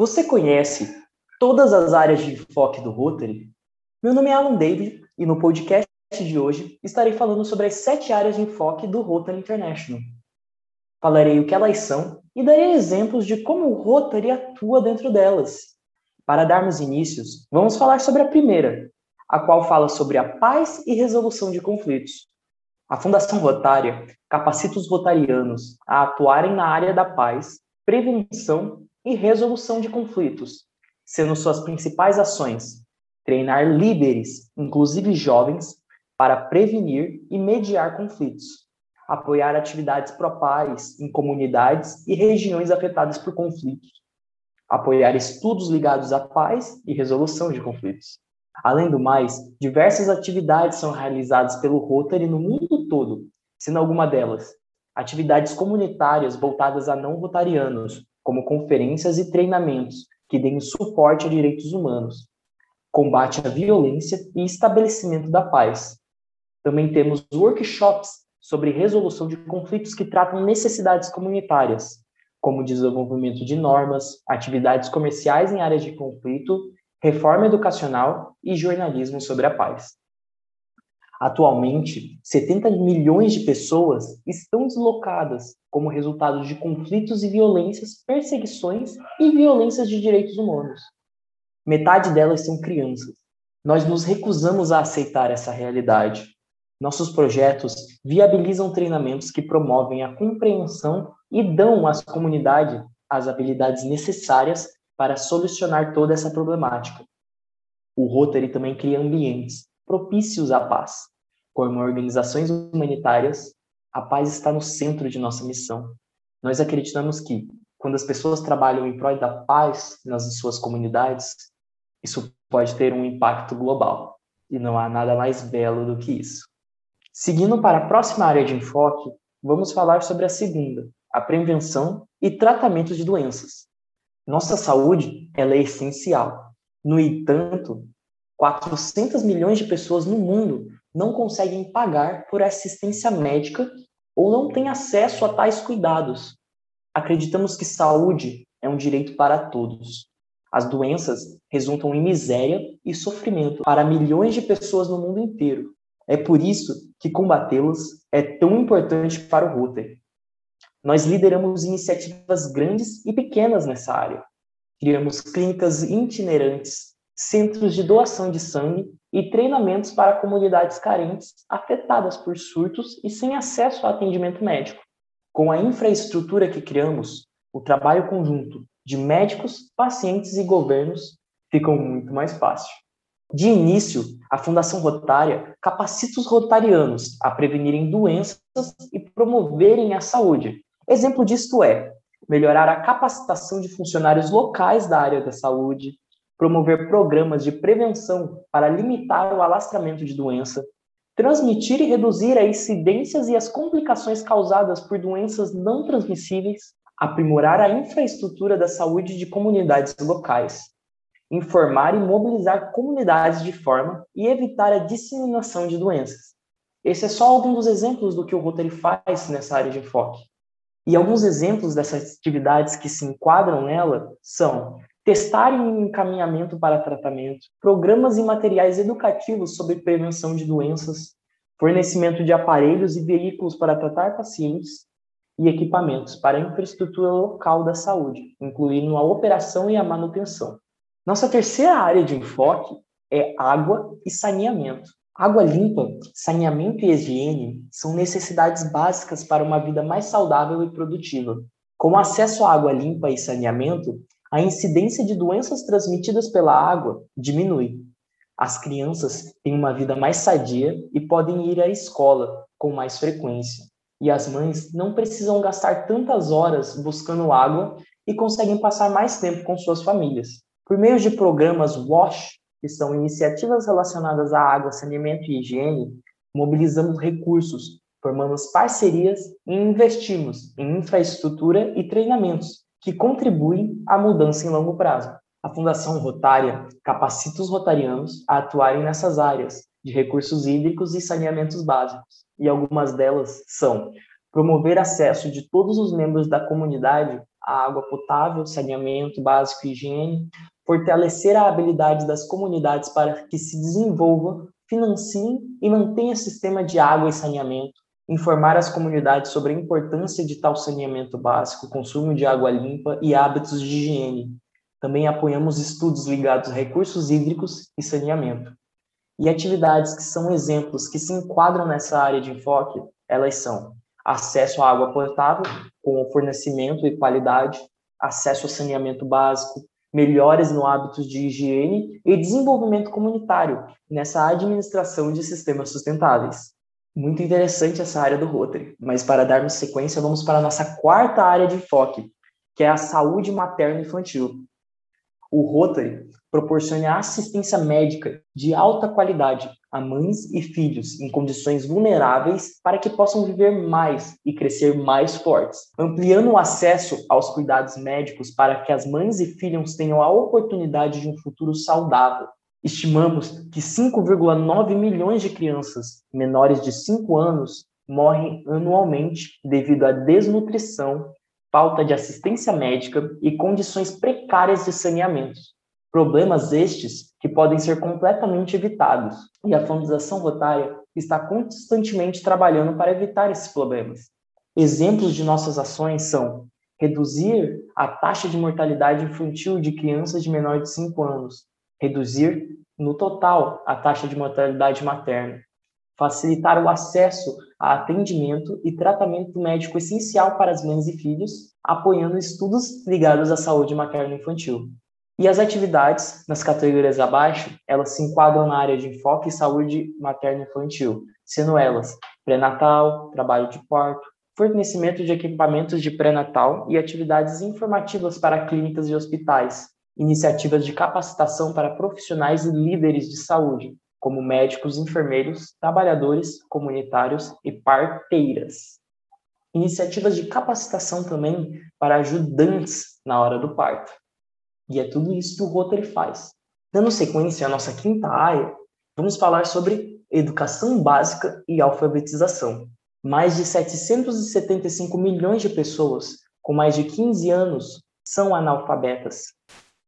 Você conhece todas as áreas de enfoque do Rotary? Meu nome é Alan David e no podcast de hoje estarei falando sobre as sete áreas de enfoque do Rotary International. Falarei o que elas são e darei exemplos de como o Rotary atua dentro delas. Para darmos inícios, vamos falar sobre a primeira, a qual fala sobre a paz e resolução de conflitos. A Fundação Rotária capacita os rotarianos a atuarem na área da paz, prevenção e resolução de conflitos, sendo suas principais ações treinar líderes, inclusive jovens, para prevenir e mediar conflitos, apoiar atividades pró-paz em comunidades e regiões afetadas por conflitos, apoiar estudos ligados à paz e resolução de conflitos. Além do mais, diversas atividades são realizadas pelo Rotary no mundo todo, sendo alguma delas atividades comunitárias voltadas a não rotarianos, como conferências e treinamentos que deem suporte a direitos humanos, combate à violência e estabelecimento da paz. Também temos workshops sobre resolução de conflitos que tratam necessidades comunitárias, como desenvolvimento de normas, atividades comerciais em áreas de conflito, reforma educacional e jornalismo sobre a paz. Atualmente, 70 milhões de pessoas estão deslocadas como resultado de conflitos e violências, perseguições e violências de direitos humanos. Metade delas são crianças. Nós nos recusamos a aceitar essa realidade. Nossos projetos viabilizam treinamentos que promovem a compreensão e dão às comunidades as habilidades necessárias para solucionar toda essa problemática. O Rotary também cria ambientes propícios à paz. Como organizações humanitárias, a paz está no centro de nossa missão. Nós acreditamos que, quando as pessoas trabalham em prol da paz nas suas comunidades, isso pode ter um impacto global. E não há nada mais belo do que isso. Seguindo para a próxima área de enfoque, vamos falar sobre a segunda, a prevenção e tratamento de doenças. Nossa saúde ela é essencial. No entanto, 400 milhões de pessoas no mundo não conseguem pagar por assistência médica ou não têm acesso a tais cuidados. Acreditamos que saúde é um direito para todos. As doenças resultam em miséria e sofrimento para milhões de pessoas no mundo inteiro. É por isso que combatê-las é tão importante para o Rotary. Nós lideramos iniciativas grandes e pequenas nessa área. Criamos clínicas itinerantes centros de doação de sangue e treinamentos para comunidades carentes afetadas por surtos e sem acesso a atendimento médico. Com a infraestrutura que criamos, o trabalho conjunto de médicos, pacientes e governos fica muito mais fácil. De início, a Fundação Rotária capacita os rotarianos a prevenirem doenças e promoverem a saúde. Exemplo disto é melhorar a capacitação de funcionários locais da área da saúde, promover programas de prevenção para limitar o alastramento de doença, transmitir e reduzir as incidências e as complicações causadas por doenças não transmissíveis, aprimorar a infraestrutura da saúde de comunidades locais, informar e mobilizar comunidades de forma e evitar a disseminação de doenças. Esse é só algum dos exemplos do que o Rotary faz nessa área de enfoque. E alguns exemplos dessas atividades que se enquadram nela são testar em encaminhamento para tratamento, programas e materiais educativos sobre prevenção de doenças, fornecimento de aparelhos e veículos para tratar pacientes e equipamentos para a infraestrutura local da saúde, incluindo a operação e a manutenção. Nossa terceira área de enfoque é água e saneamento. Água limpa, saneamento e higiene são necessidades básicas para uma vida mais saudável e produtiva. Com acesso à água limpa e saneamento, a incidência de doenças transmitidas pela água diminui. As crianças têm uma vida mais sadia e podem ir à escola com mais frequência. E as mães não precisam gastar tantas horas buscando água e conseguem passar mais tempo com suas famílias. Por meio de programas WASH, que são iniciativas relacionadas à água, saneamento e higiene, mobilizamos recursos, formamos parcerias e investimos em infraestrutura e treinamentos que contribuem à mudança em longo prazo. A Fundação Rotária capacita os rotarianos a atuarem nessas áreas de recursos hídricos e saneamentos básicos, e algumas delas são promover acesso de todos os membros da comunidade a água potável, saneamento básico e higiene, fortalecer a habilidade das comunidades para que se desenvolva, financiem e mantenha sistema de água e saneamento, informar as comunidades sobre a importância de tal saneamento básico, consumo de água limpa e hábitos de higiene. Também apoiamos estudos ligados a recursos hídricos e saneamento. E atividades que são exemplos que se enquadram nessa área de enfoque, elas são acesso à água potável, com fornecimento e qualidade, acesso ao saneamento básico, melhores no hábitos de higiene e desenvolvimento comunitário nessa administração de sistemas sustentáveis. Muito interessante essa área do Rotary, mas para darmos sequência, vamos para a nossa quarta área de enfoque, que é a saúde materno-infantil. O Rotary proporciona assistência médica de alta qualidade a mães e filhos em condições vulneráveis para que possam viver mais e crescer mais fortes, ampliando o acesso aos cuidados médicos para que as mães e filhos tenham a oportunidade de um futuro saudável. Estimamos que 5,9 milhões de crianças menores de 5 anos morrem anualmente devido à desnutrição, falta de assistência médica e condições precárias de saneamento. Problemas estes que podem ser completamente evitados, e a Fundação Rotária está constantemente trabalhando para evitar esses problemas. Exemplos de nossas ações são reduzir a taxa de mortalidade infantil de crianças de menor de 5 anos, reduzir, no total, a taxa de mortalidade materna, facilitar o acesso a atendimento e tratamento médico essencial para as mães e filhos, apoiando estudos ligados à saúde materno-infantil. E as atividades, nas categorias abaixo, elas se enquadram na área de enfoque e saúde materno-infantil, sendo elas pré-natal, trabalho de parto, fornecimento de equipamentos de pré-natal e atividades informativas para clínicas e hospitais, iniciativas de capacitação para profissionais e líderes de saúde, como médicos, enfermeiros, trabalhadores comunitários e parteiras. Iniciativas de capacitação também para ajudantes na hora do parto e é tudo isso que o Rotary faz. Dando sequência à nossa quinta área, vamos falar sobre educação básica e alfabetização. Mais de 775 milhões de pessoas com mais de 15 anos são analfabetas.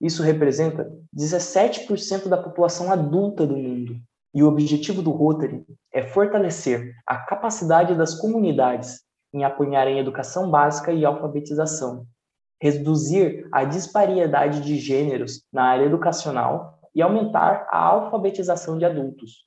Isso representa 17% da população adulta do mundo. E o objetivo do Rotary é fortalecer a capacidade das comunidades em apoiarem educação básica e alfabetização, reduzir a disparidade de gêneros na área educacional e aumentar a alfabetização de adultos.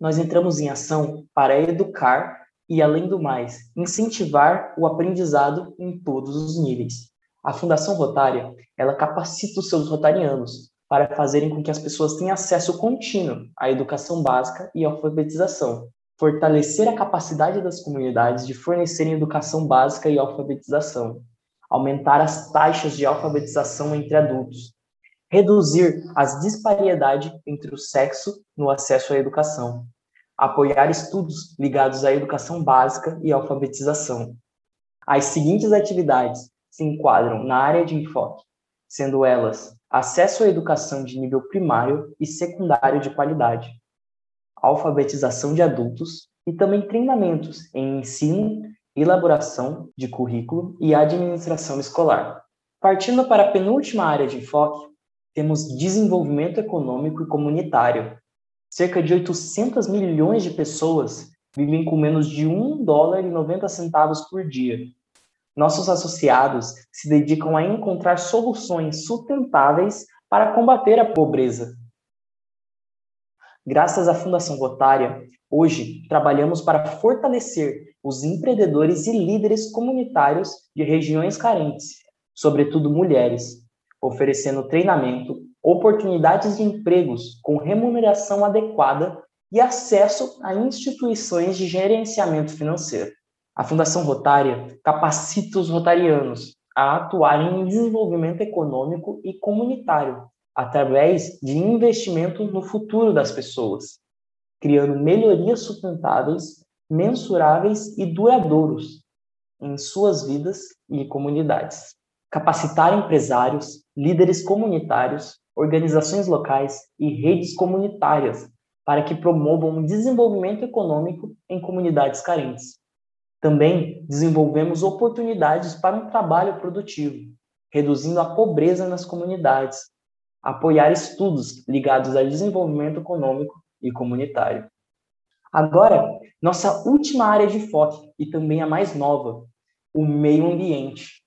Nós entramos em ação para educar e, além do mais, incentivar o aprendizado em todos os níveis. A Fundação Rotária, ela capacita os seus rotarianos para fazerem com que as pessoas tenham acesso contínuo à educação básica e alfabetização, fortalecer a capacidade das comunidades de fornecerem educação básica e alfabetização, aumentar as taxas de alfabetização entre adultos, reduzir as disparidades entre o sexo no acesso à educação, apoiar estudos ligados à educação básica e alfabetização. As seguintes atividades se enquadram na área de enfoque, sendo elas acesso à educação de nível primário e secundário de qualidade, alfabetização de adultos e também treinamentos em ensino elaboração de currículo e administração escolar. Partindo para a penúltima área de enfoque, temos desenvolvimento econômico e comunitário. Cerca de 800 milhões de pessoas vivem com menos de 1 dólar e 90 centavos por dia. Nossos associados se dedicam a encontrar soluções sustentáveis para combater a pobreza. Graças à Fundação Rotária, hoje trabalhamos para fortalecer os empreendedores e líderes comunitários de regiões carentes, sobretudo mulheres, oferecendo treinamento, oportunidades de empregos com remuneração adequada e acesso a instituições de gerenciamento financeiro. A Fundação Rotária capacita os rotarianos a atuarem em desenvolvimento econômico e comunitário através de investimento no futuro das pessoas, criando melhorias sustentáveis mensuráveis e duradouros em suas vidas e comunidades. Capacitar empresários, líderes comunitários, organizações locais e redes comunitárias para que promovam o desenvolvimento econômico em comunidades carentes. Também desenvolvemos oportunidades para um trabalho produtivo, reduzindo a pobreza nas comunidades, apoiar estudos ligados ao desenvolvimento econômico e comunitário. Agora, nossa última área de enfoque e também a mais nova, o meio ambiente.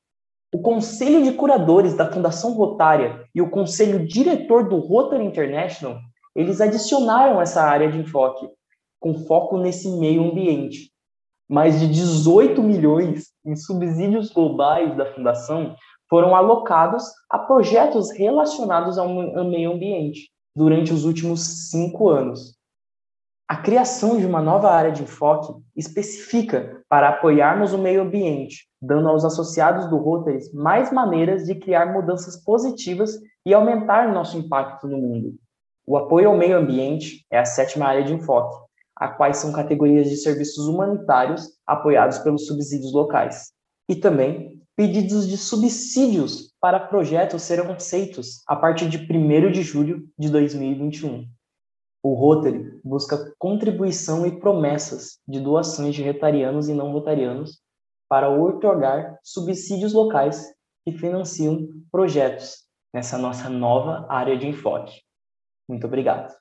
O Conselho de Curadores da Fundação Rotária e o Conselho Diretor do Rotary International, eles adicionaram essa área de enfoque, com foco nesse meio ambiente. Mais de 18 milhões em subsídios globais da fundação foram alocados a projetos relacionados ao meio ambiente durante os últimos cinco anos. A criação de uma nova área de enfoque especifica para apoiarmos o meio ambiente, dando aos associados do Rotary mais maneiras de criar mudanças positivas e aumentar nosso impacto no mundo. O apoio ao meio ambiente é a sétima área de enfoque, a quais são categorias de serviços humanitários apoiados pelos subsídios locais. E também pedidos de subsídios para projetos serão aceitos a partir de 1 de julho de 2021. O Rotary busca contribuição e promessas de doações de retarianos e não rotarianos para otorgar subsídios locais que financiam projetos nessa nossa nova área de enfoque. Muito obrigado.